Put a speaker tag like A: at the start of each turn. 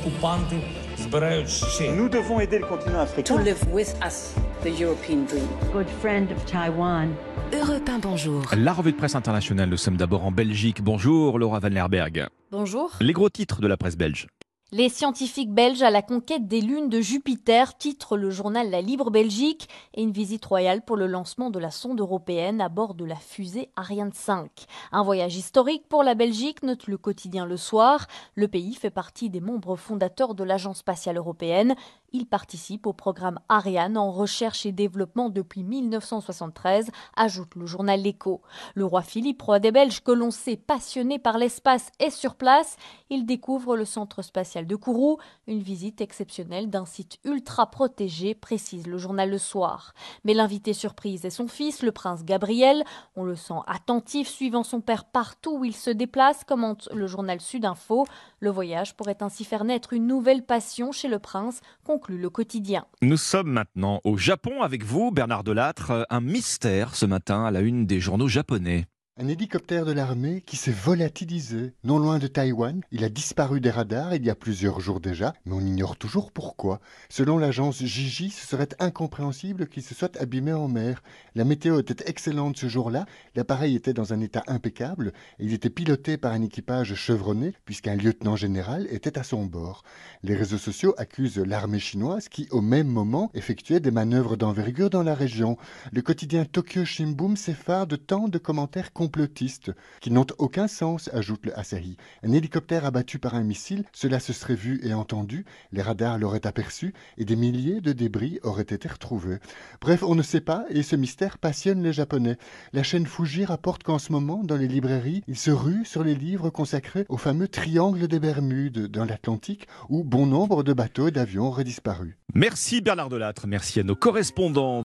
A: окупанти збирають ще.
B: Nous devons aider le continent
C: to
B: africain.
C: live with us the European dream.
D: good friend of Taiwan.
E: Europe 1, bonjour.
F: La revue de presse internationale, nous sommes d'abord en Belgique. Bonjour Laura Van Lerberg.
G: Bonjour.
F: Les gros titres de la presse belge.
G: Les scientifiques belges à la conquête des lunes de Jupiter titre le journal La Libre Belgique et une visite royale pour le lancement de la sonde européenne à bord de la fusée Ariane 5. Un voyage historique pour la Belgique, note le quotidien Le Soir. Le pays fait partie des membres fondateurs de l'Agence spatiale européenne. Il participe au programme Ariane en recherche et développement depuis 1973, ajoute le journal L'Echo. Le roi Philippe, roi des Belges, que l'on sait passionné par l'espace, est sur place. Il découvre le centre spatial de Kourou, une visite exceptionnelle d'un site ultra protégé, précise le journal Le Soir. Mais l'invité surprise est son fils, le prince Gabriel. On le sent attentif, suivant son père partout où il se déplace, commente le journal Sud Info. Le voyage pourrait ainsi faire naître une nouvelle passion chez le prince, conclut le quotidien.
F: Nous sommes maintenant au Japon avec vous, Bernard Delattre. Un mystère ce matin à la une des journaux japonais.
H: Un hélicoptère de l'armée qui s'est volatilisé non loin de Taïwan. Il a disparu des radars il y a plusieurs jours déjà, mais on ignore toujours pourquoi. Selon l'agence Gigi, ce serait incompréhensible qu'il se soit abîmé en mer. La météo était excellente ce jour-là, l'appareil était dans un état impeccable et il était piloté par un équipage chevronné puisqu'un lieutenant général était à son bord. Les réseaux sociaux accusent l'armée chinoise qui, au même moment, effectuait des manœuvres d'envergure dans la région. Le quotidien Tokyo Shimbun s'effare de tant de commentaires complotistes qui n'ont aucun sens, ajoute le Asahi. Un hélicoptère abattu par un missile, cela se serait vu et entendu, les radars l'auraient aperçu et des milliers de débris auraient été retrouvés. Bref, on ne sait pas et ce mystère passionne les Japonais. La chaîne Fuji rapporte qu'en ce moment, dans les librairies, il se rue sur les livres consacrés au fameux triangle des Bermudes dans l'Atlantique où bon nombre de bateaux et d'avions auraient disparu.
F: Merci Bernard Delattre, merci à nos correspondants.